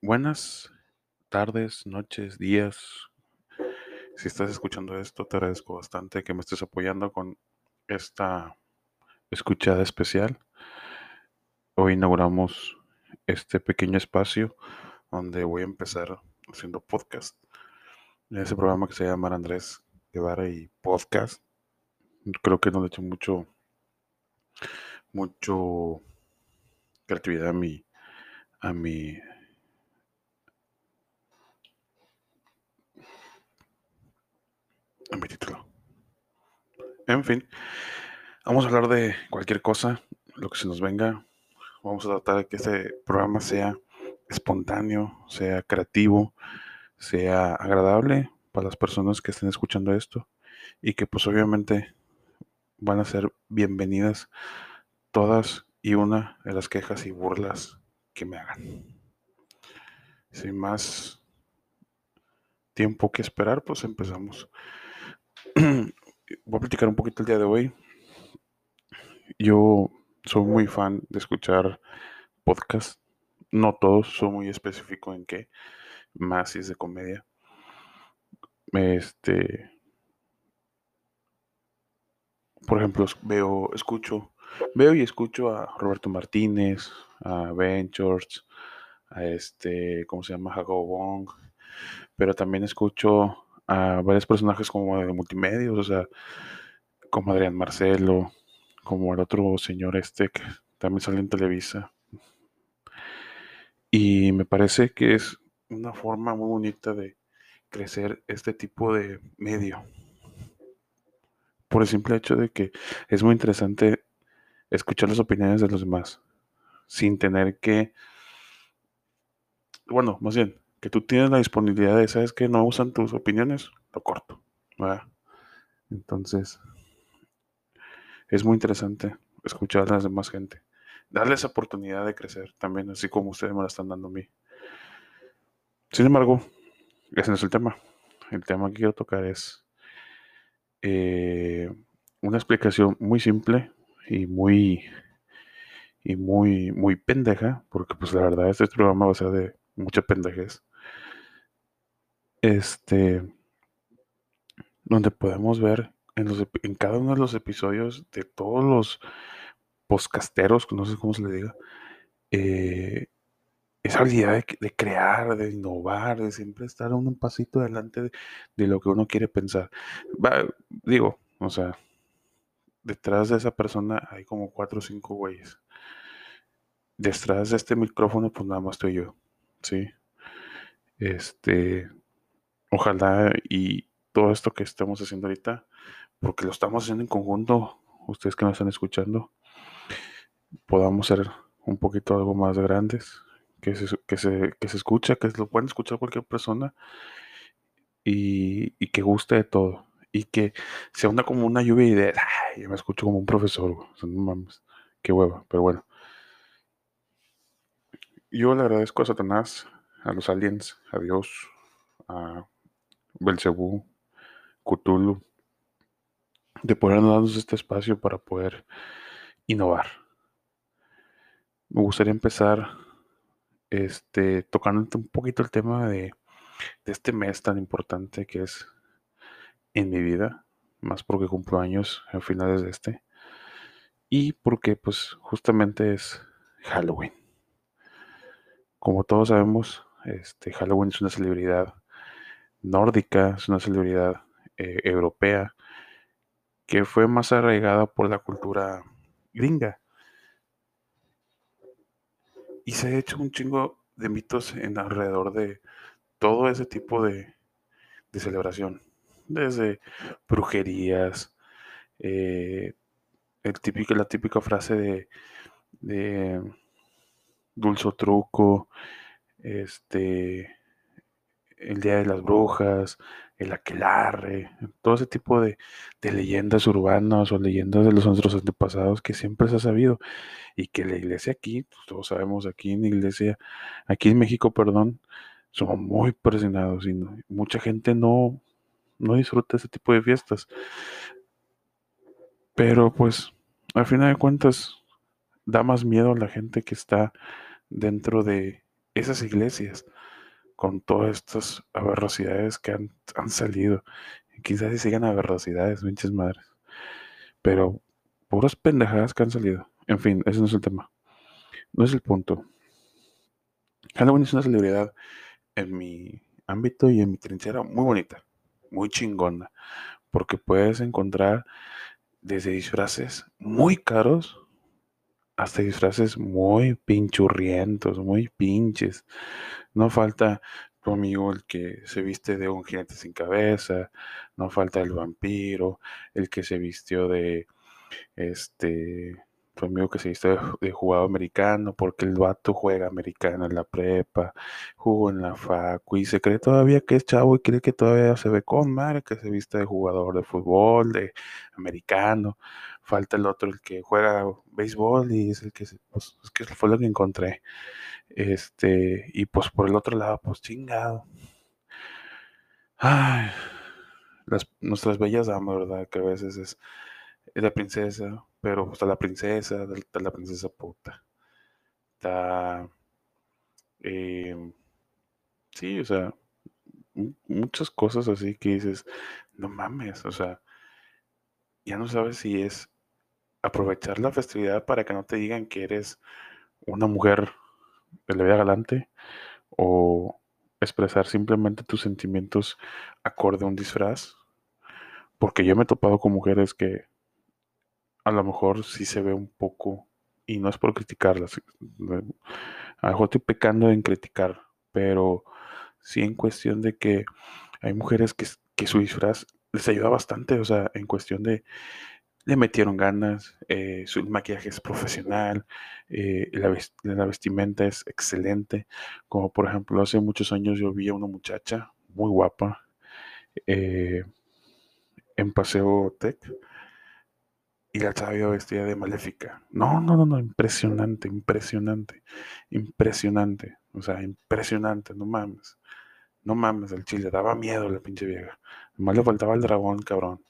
Buenas tardes, noches, días. Si estás escuchando esto, te agradezco bastante que me estés apoyando con esta escuchada especial. Hoy inauguramos este pequeño espacio donde voy a empezar haciendo podcast. Ese programa que se llama Andrés Guevara y Podcast. Creo que no le hecho mucho, mucho creatividad a mi, a mi mi título. En fin, vamos a hablar de cualquier cosa, lo que se nos venga. Vamos a tratar de que este programa sea espontáneo, sea creativo, sea agradable para las personas que estén escuchando esto y que pues obviamente van a ser bienvenidas todas y una de las quejas y burlas que me hagan. Sin más tiempo que esperar, pues empezamos. Voy a platicar un poquito el día de hoy. Yo soy muy fan de escuchar podcasts. No todos, soy muy específico en qué. Más si es de comedia. Este. Por ejemplo, veo, escucho, veo y escucho a Roberto Martínez, a Ventures, a este, ¿cómo se llama? Jacob Wong. Pero también escucho a varios personajes como de multimedios, o sea, como Adrián Marcelo, como el otro señor este que también sale en Televisa. Y me parece que es una forma muy bonita de crecer este tipo de medio. Por el simple hecho de que es muy interesante escuchar las opiniones de los demás, sin tener que, bueno, más bien, que tú tienes la disponibilidad de, ¿sabes que No usan tus opiniones, lo corto. Entonces, es muy interesante escuchar a las demás gente. Darles oportunidad de crecer también, así como ustedes me la están dando a mí. Sin embargo, ese no es el tema. El tema que quiero tocar es eh, una explicación muy simple y muy y muy muy pendeja, porque pues la verdad este programa va a ser de mucha pendejez este, donde podemos ver en, los, en cada uno de los episodios de todos los podcasteros, no sé cómo se le diga, eh, esa habilidad de, crear, de innovar, de siempre estar un pasito adelante de, lo que uno quiere pensar. digo, o sea, detrás de esa persona hay como cuatro o cinco güeyes. Detrás de este micrófono, pues nada más estoy yo, ¿sí? Este, ojalá y todo esto que estamos haciendo ahorita, porque lo estamos haciendo en conjunto, ustedes que nos están escuchando, podamos ser un poquito algo más grandes, que se, que se, que se escucha, que lo pueden escuchar cualquier persona y, y, que guste de todo. Y que se onda como una lluvia de ideas. Yo me escucho como un profesor, mames, qué hueva, pero bueno. Yo le agradezco a Satanás, a los aliens, a Dios, a Belcebú, Cthulhu, de poder darnos este espacio para poder innovar. Me gustaría empezar este, tocando un poquito el tema de, este mes tan importante que es en mi vida, más porque cumplo años a finales de este, y porque pues justamente es Halloween. Como todos sabemos, este, Halloween es una celebridad nórdica, es una celebridad eh, europea que fue más arraigada por la cultura gringa. Y se ha hecho un chingo de mitos en alrededor de todo ese tipo de, celebración. Desde brujerías, eh, el típico, la típica frase de, de dulce truco, este, el Día de las Brujas, el Aquelarre, todo ese tipo de, leyendas urbanas o leyendas de los nuestros antepasados que siempre se ha sabido y que la iglesia aquí, pues, todos sabemos aquí en iglesia, aquí en México, perdón, somos muy presionados y mucha gente no, no disfruta ese tipo de fiestas. Pero pues, al final de cuentas, da más miedo a la gente que está dentro de esas iglesias con todas estas aberracidades que han, salido. Quizás si sigan aberracidades, pinches madres. Pero puras pendejadas que han salido. En fin, ese no es el tema. No es el punto. Halloween es una celebridad en mi ámbito y en mi trinchera muy bonita, muy chingona, porque puedes encontrar desde disfraces muy caros hasta disfraces muy pinchurrientos, muy pinches. No falta tu amigo el que se viste de un jinete sin cabeza, no falta el vampiro, el que se vistió de este tu amigo que se vistió de, jugador americano, porque el vato juega americano en la prepa, jugó en la facu y se cree todavía que es chavo y cree que todavía se ve con madre, que se viste de jugador de fútbol, de americano. Falta el otro, el que juega béisbol y es el que, pues, es que fue lo que encontré. Este, y pues por el otro lado, pues chingado. Ay, las, nuestras bellas damas, ¿verdad? Que a veces es, la princesa, pero está la princesa, está la princesa puta. Está. Eh, sí, o sea, muchas cosas así que dices, no mames, o sea, ya no sabes si es aprovechar la festividad para que no te digan que eres una mujer de la vida galante o expresar simplemente tus sentimientos acorde a un disfraz. Porque yo me he topado con mujeres que a lo mejor sí se ve un poco, y no es por criticarlas, a lo estoy pecando en criticar, pero sí en cuestión de que hay mujeres que, su disfraz les ayuda bastante, o sea, en cuestión de le metieron ganas, eh, su maquillaje es profesional, eh, la, vestimenta es excelente, como por ejemplo hace muchos años yo vi a una muchacha muy guapa eh, en Paseo Tech y la chava vestida de maléfica. No, no, no, no, impresionante, impresionante, impresionante. O sea, impresionante, no mames. No mames, el chile, daba miedo la pinche vieja. Nomás le faltaba el dragón, cabrón.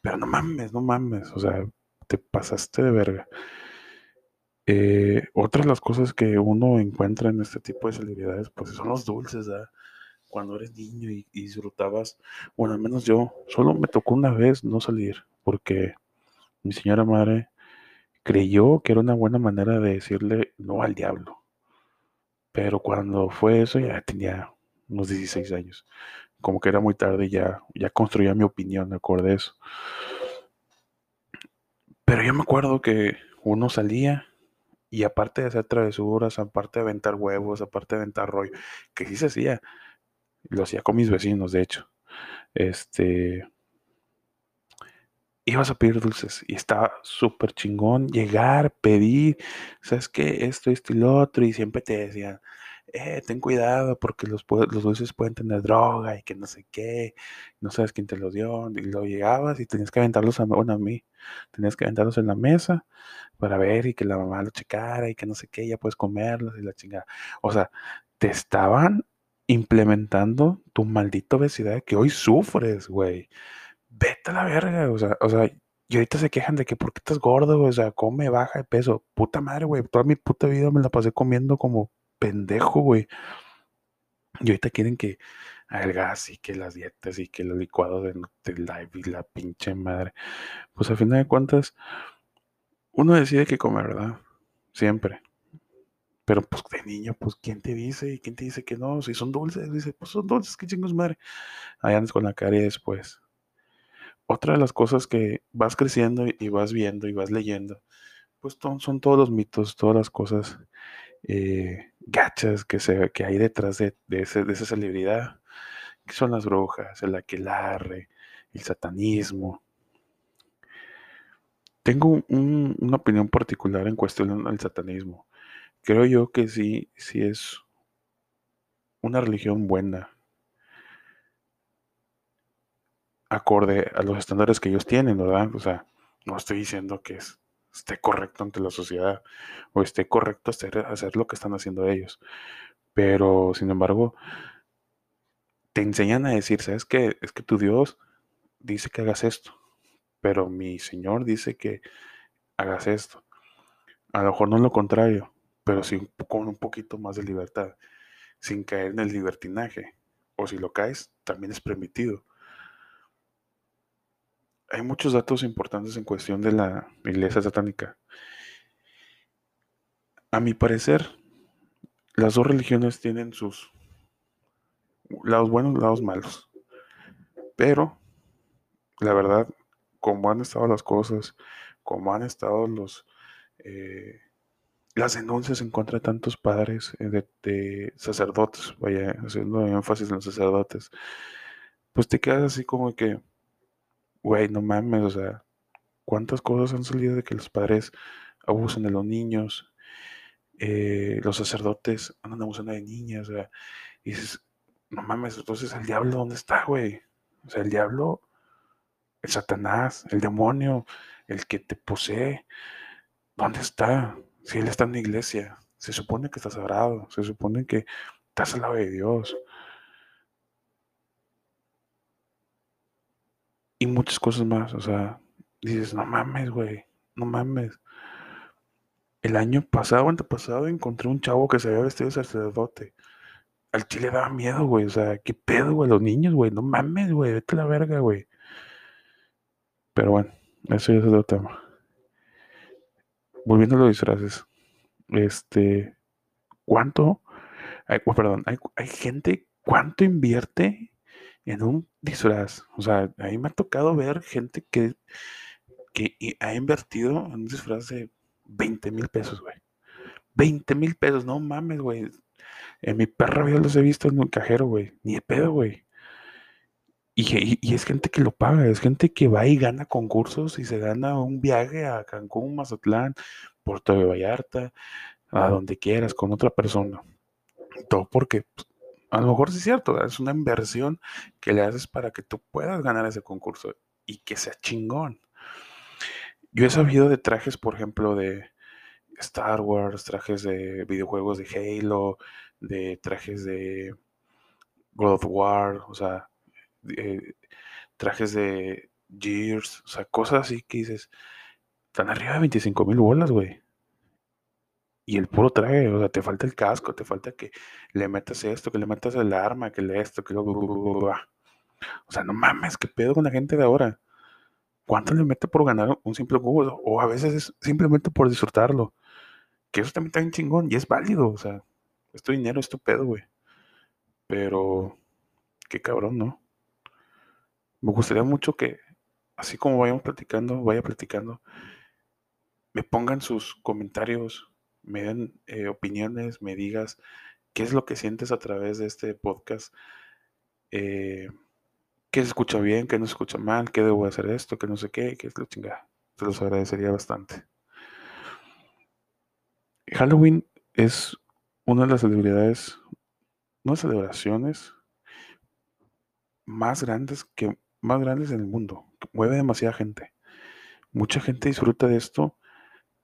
Pero no mames, no mames, o sea, te pasaste de verga. Eh, otra de las cosas que uno encuentra en este tipo de celebridades, pues son los dulces. Cuando eres niño y, y disfrutabas, bueno, al menos yo, solo me tocó una vez no salir, porque mi señora madre creyó que era una buena manera de decirle no al diablo. Pero cuando fue eso ya tenía unos 16 años. Como que era muy tarde ya, ya construía mi opinión acorde a eso. Pero yo me acuerdo que uno salía y aparte de hacer travesuras, aparte de aventar huevos, aparte de aventar rollo, que sí se hacía, lo hacía con mis vecinos, de hecho. Este, ibas a pedir dulces y estaba súper chingón llegar, pedir, ¿sabes qué? Esto, esto y lo otro, y siempre te decían, eh, ten cuidado porque los, los dulces pueden tener droga y que no sé qué, no sabes quién te los dio, y lo llegabas y tenías que aventarlos a, bueno, a mí, tenías que aventarlos en la mesa para ver y que la mamá lo checara y que no sé qué, ya puedes comerlos y la chingada. O sea, te estaban implementando tu maldita obesidad que hoy sufres, güey vete a la verga, o sea, o sea, y ahorita se quejan de que por qué estás gordo, o sea, come, baja de peso. Puta madre, güey, toda mi puta vida me la pasé comiendo como pendejo, güey. Y ahorita quieren que gas y que las dietas y que los licuados de, live y la pinche madre. Pues al final de cuentas, uno decide qué comer, ¿verdad? Siempre. Pero pues de niño, pues ¿quién te dice? ¿Y quién te dice que no? Si son dulces, dice, pues son dulces, qué chingos madre. Ahí andas con la cara y después otra de las cosas que vas creciendo y vas viendo y vas leyendo, pues son todos los mitos, todas las cosas eh, gachas que, se, que hay detrás de, esa celebridad, que son las brujas, el aquelarre, el satanismo. Tengo una opinión particular en cuestión del satanismo. Creo yo que sí, sí es una religión buena, acorde a los estándares que ellos tienen, ¿verdad? O sea, no estoy diciendo que esté correcto ante la sociedad o esté correcto hacer, hacer lo que están haciendo ellos. Pero, sin embargo, te enseñan a decir, ¿sabes qué? Es que tu Dios dice que hagas esto, pero mi Señor dice que hagas esto. A lo mejor no lo contrario, pero sí con un poquito más de libertad, sin caer en el libertinaje. O si lo caes, también es permitido. Hay muchos datos importantes en cuestión de la iglesia satánica. A mi parecer, las dos religiones tienen sus lados buenos, lados malos. Pero, la verdad, como han estado las cosas, como han estado los eh, las denuncias en contra de tantos padres, eh, de, sacerdotes, vaya, haciendo énfasis en los sacerdotes, pues te quedas así como que, güey, no mames, o sea, ¿cuántas cosas han salido de que los padres abusan de los niños? Eh, los sacerdotes andan abusando de niñas, o sea, y dices, no mames, entonces el diablo, ¿dónde está, güey? O sea, el diablo, el Satanás, el demonio, el que te posee, ¿dónde está? Si Él está en la iglesia, se supone que está sagrado, se supone que estás al lado de Dios. Y muchas cosas más, o sea, dices, no mames, güey, no mames. El año pasado, antepasado, encontré un chavo que se había vestido de sacerdote. Al chile daba miedo, güey. O sea, ¿qué pedo, güey? Los niños, güey. No mames, güey. Vete a la verga, güey. Pero bueno, eso ya es otro tema volviendo a los disfraces, este, ¿cuánto? Hay, oh, perdón, hay, gente, ¿cuánto invierte en un disfraz? O sea, a mí me ha tocado ver gente que, que ha invertido en un disfraz de 20 mil pesos, güey. 20 mil pesos, no mames, güey. En mi perra yo los he visto en un cajero, güey. Ni de pedo, güey. Y, es gente que lo paga, es gente que va y gana concursos y se gana un viaje a Cancún, Mazatlán, Puerto de Vallarta, a donde quieras, con otra persona. Todo porque pues, a lo mejor sí es cierto, es una inversión que le haces para que tú puedas ganar ese concurso y que sea chingón. Yo he sabido de trajes, por ejemplo, de Star Wars, trajes de videojuegos de Halo, de trajes de God of War, o sea, eh, trajes de Gears, o sea, cosas así que dices, están arriba de 25 mil bolas, güey. Y el puro traje, o sea, te falta el casco, te falta que le metas esto, que le metas el arma, que le esto, que lo... O sea, no mames, qué pedo con la gente de ahora. ¿Cuánto le mete por ganar un simple cubo? O a veces es simplemente por disfrutarlo. Que eso también está bien chingón y es válido, o sea, es tu dinero, es tu pedo, güey. Pero, qué cabrón, ¿no? Me gustaría mucho que, así como vayamos platicando, vaya platicando, me pongan sus comentarios, me den eh, opiniones, me digas qué es lo que sientes a través de este podcast, eh, qué se escucha bien, qué no se escucha mal, qué debo hacer esto, qué no sé qué, qué es lo chingada. Te los agradecería bastante. Halloween es una de las celebridades, no celebraciones más grandes que más grandes en el mundo. Mueve demasiada gente. Mucha gente disfruta de esto.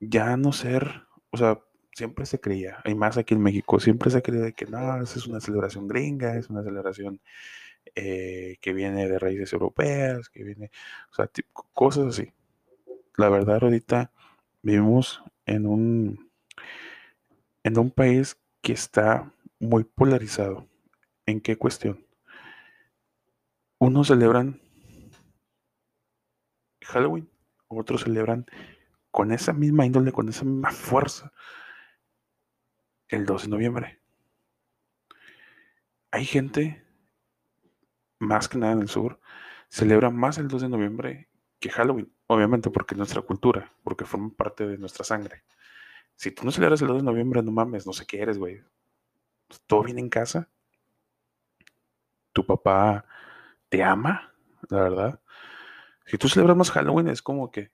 Ya no ser, o sea, siempre se creía, hay más aquí en México, siempre se creía que no, es una celebración gringa, es una celebración eh, que viene de raíces europeas, que viene, o sea, cosas así. La verdad, ahorita vivimos en un, en un país que está muy polarizado. ¿En qué cuestión? Unos celebran Halloween, otros celebran con esa misma índole, con esa misma fuerza, el 12 de noviembre. Hay gente, más que nada en el sur, celebra más el 12 de noviembre que Halloween, obviamente porque es nuestra cultura, porque forma parte de nuestra sangre. Si tú no celebras el 2 de noviembre, no mames, no sé qué eres, güey. Todo viene en casa. Tu papá te ama, la verdad. Si tú celebras más Halloween, es como que,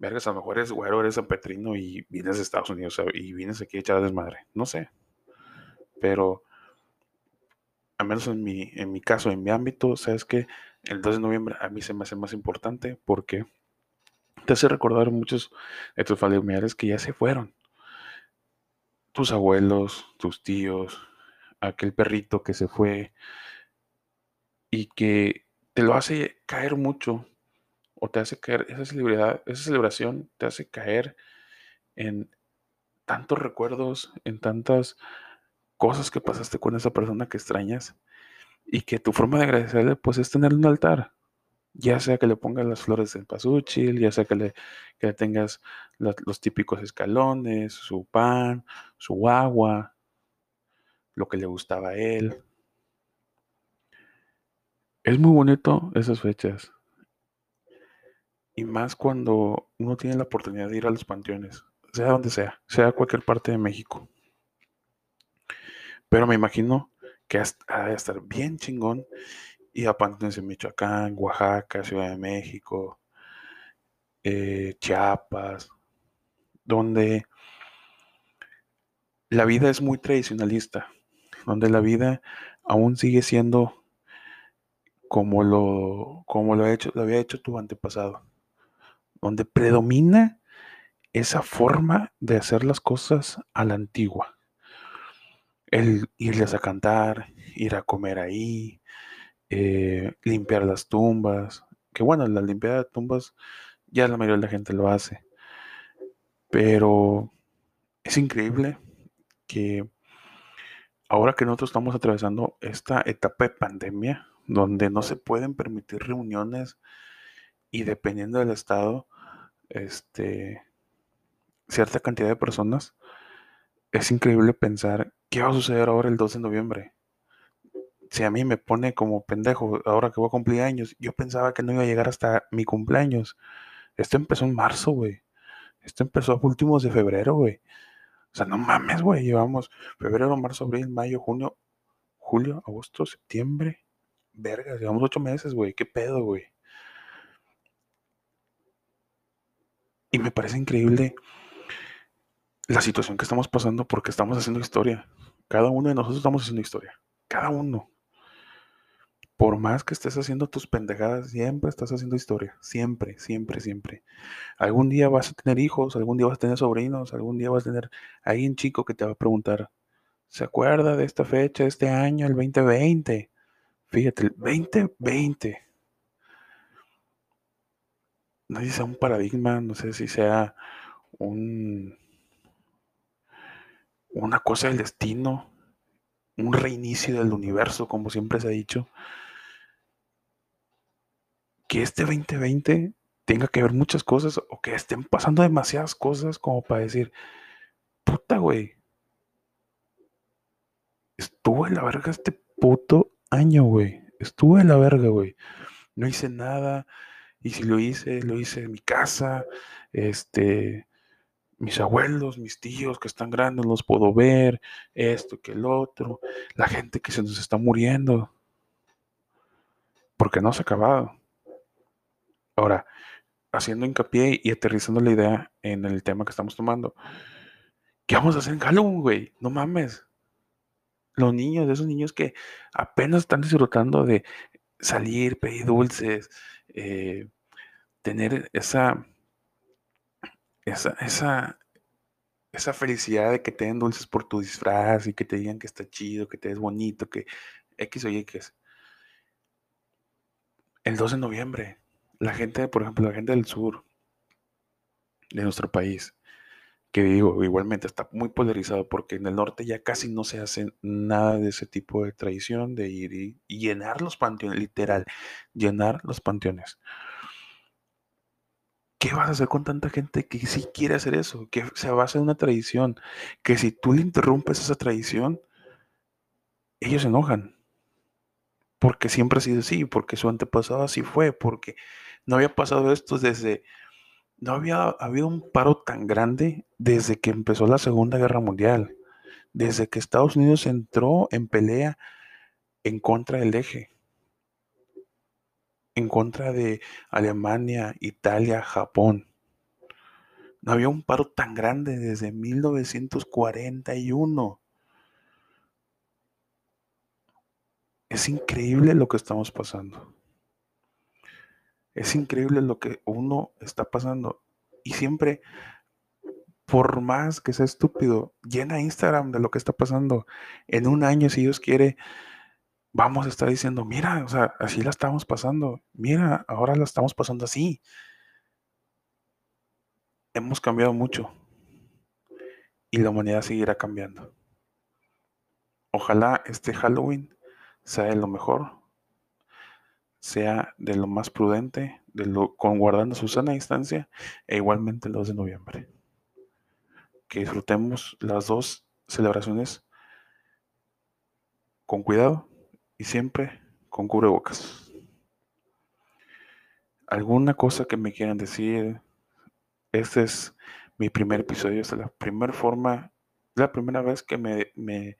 vergas, a lo mejor eres güero, eres San Petrino y vienes de Estados Unidos y vienes aquí a echar desmadre. No sé. Pero, al menos en mi, en mi caso, en mi ámbito, sabes que el 2 de noviembre a mí se me hace más importante porque te hace recordar muchos de tus familiares que ya se fueron. Tus abuelos, tus tíos, aquel perrito que se fue y que te lo hace caer mucho o te hace caer, esa celebridad, esa celebración te hace caer en tantos recuerdos, en tantas cosas que pasaste con esa persona que extrañas y que tu forma de agradecerle pues es tener un altar. Ya sea que le pongas las flores del pasuchil, ya sea que le, que le tengas los, los típicos escalones, su pan, su agua, lo que le gustaba a él. Es muy bonito esas fechas. Y más cuando uno tiene la oportunidad de ir a los panteones, sea donde sea, sea cualquier parte de México. Pero me imagino que ha de estar bien chingón ir a panteones en Michoacán, Oaxaca, Ciudad de México, eh, Chiapas, donde la vida es muy tradicionalista, donde la vida aún sigue siendo como lo, como lo, ha hecho, lo había hecho tu antepasado, donde predomina esa forma de hacer las cosas a la antigua. El irles a cantar, ir a comer ahí, eh, limpiar las tumbas, que bueno, la limpieza de tumbas ya la mayoría de la gente lo hace, pero es increíble que ahora que nosotros estamos atravesando esta etapa de pandemia, donde no se pueden permitir reuniones y dependiendo del estado, este, cierta cantidad de personas, es increíble pensar qué va a suceder ahora el 2 de noviembre. Si a mí me pone como pendejo ahora que voy a cumplir años, yo pensaba que no iba a llegar hasta mi cumpleaños. Esto empezó en marzo, güey. Esto empezó a últimos de febrero, güey. O sea, no mames, güey. Llevamos febrero, marzo, abril, mayo, junio, julio, agosto, septiembre. Verga, llevamos ocho meses, güey. ¿Qué pedo, güey? Y me parece increíble la situación que estamos pasando porque estamos haciendo historia. Cada uno de nosotros estamos haciendo historia. Cada uno. Por más que estés haciendo tus pendejadas, siempre estás haciendo historia. Siempre, siempre, siempre. Algún día vas a tener hijos, algún día vas a tener sobrinos, algún día vas a tener alguien chico que te va a preguntar, ¿se acuerda de esta fecha, de este año, el 2020? Fíjate, el 2020. No sé si sea un paradigma, no sé si sea un una cosa del destino, un reinicio del universo, como siempre se ha dicho, que este 2020 tenga que ver muchas cosas o que estén pasando demasiadas cosas como para decir, puta, güey, estuvo en la verga este puto año, güey, estuvo en la verga, güey, no hice nada, y si lo hice, lo hice en mi casa, este, mis abuelos, mis tíos que están grandes, los puedo ver, esto que el otro, la gente que se nos está muriendo, porque no se ha acabado. Ahora, haciendo hincapié y aterrizando la idea en el tema que estamos tomando, ¿qué vamos a hacer en Halloween, güey? No mames. Los niños, esos niños que apenas están disfrutando de salir, pedir dulces, eh, tener esa esa, esa, esa felicidad de que te den dulces por tu disfraz y que te digan que está chido, que te ves bonito, que X o Y. El 2 de noviembre, la gente, por ejemplo, la gente del sur de nuestro país, que digo, igualmente está muy polarizado porque en el norte ya casi no se hace nada de ese tipo de tradición de ir y, llenar los panteones, literal, llenar los panteones. ¿qué vas a hacer con tanta gente que sí quiere hacer eso? Que se basa en una tradición, que si tú le interrumpes esa tradición, ellos se enojan. Porque siempre ha sido así, porque su antepasado así fue, porque no había pasado esto desde, no había habido un paro tan grande desde que empezó la Segunda Guerra Mundial, desde que Estados Unidos entró en pelea en contra del eje en contra de Alemania, Italia, Japón. No había un paro tan grande desde 1941. Es increíble lo que estamos pasando. Es increíble lo que uno está pasando. Y siempre, por más que sea estúpido, llena Instagram de lo que está pasando. En un año, si Dios quiere, vamos a estar diciendo, mira, o sea, así la estamos pasando, mira, ahora la estamos pasando así. Hemos cambiado mucho. y la humanidad seguirá cambiando. Ojalá este Halloween sea de lo mejor, sea de lo más prudente, de lo, con guardando su sana distancia e igualmente el 2 de noviembre. Que disfrutemos las dos celebraciones con cuidado y siempre con cubrebocas. ¿Alguna cosa que me quieran decir? Este es mi primer episodio, es la primera forma, la primera vez que me, me,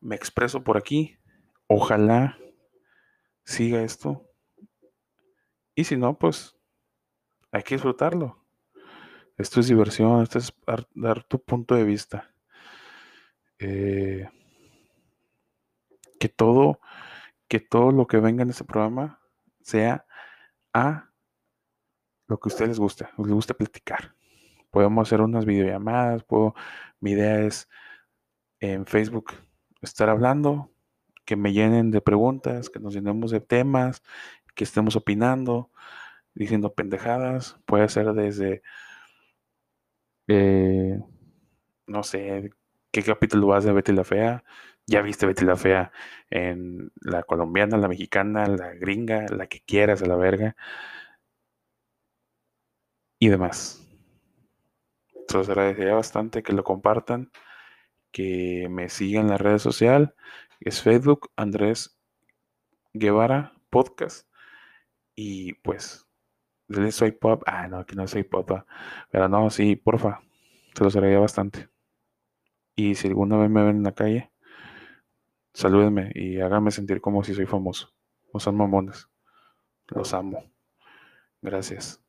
me expreso por aquí. Ojalá siga esto. Y si no, pues hay que disfrutarlo. Esto es diversión, esto es dar, tu punto de vista. Eh, que todo, que todo lo que venga en este programa sea a lo que a ustedes les gusta, les gusta platicar. Podemos hacer unas videollamadas, puedo, mi idea es en Facebook estar hablando, que me llenen de preguntas, que nos llenemos de temas, que estemos opinando, diciendo pendejadas. Puede ser desde, eh, no sé, qué capítulo vas de Betty la Fea. Ya viste Betty la Fea en la colombiana, la mexicana, la gringa, la que quieras, a la verga. Y demás. Entonces agradecería bastante que lo compartan que me sigan en la red social. Es Facebook, Andrés Guevara Podcast. Y pues, soy pop. Ah, no, aquí no soy pop. Pero no, sí, porfa. Se los agradecería bastante. Y si alguna vez me ven en la calle, salúdenme y háganme sentir como si soy famoso. No son mamones. Los amo. Gracias.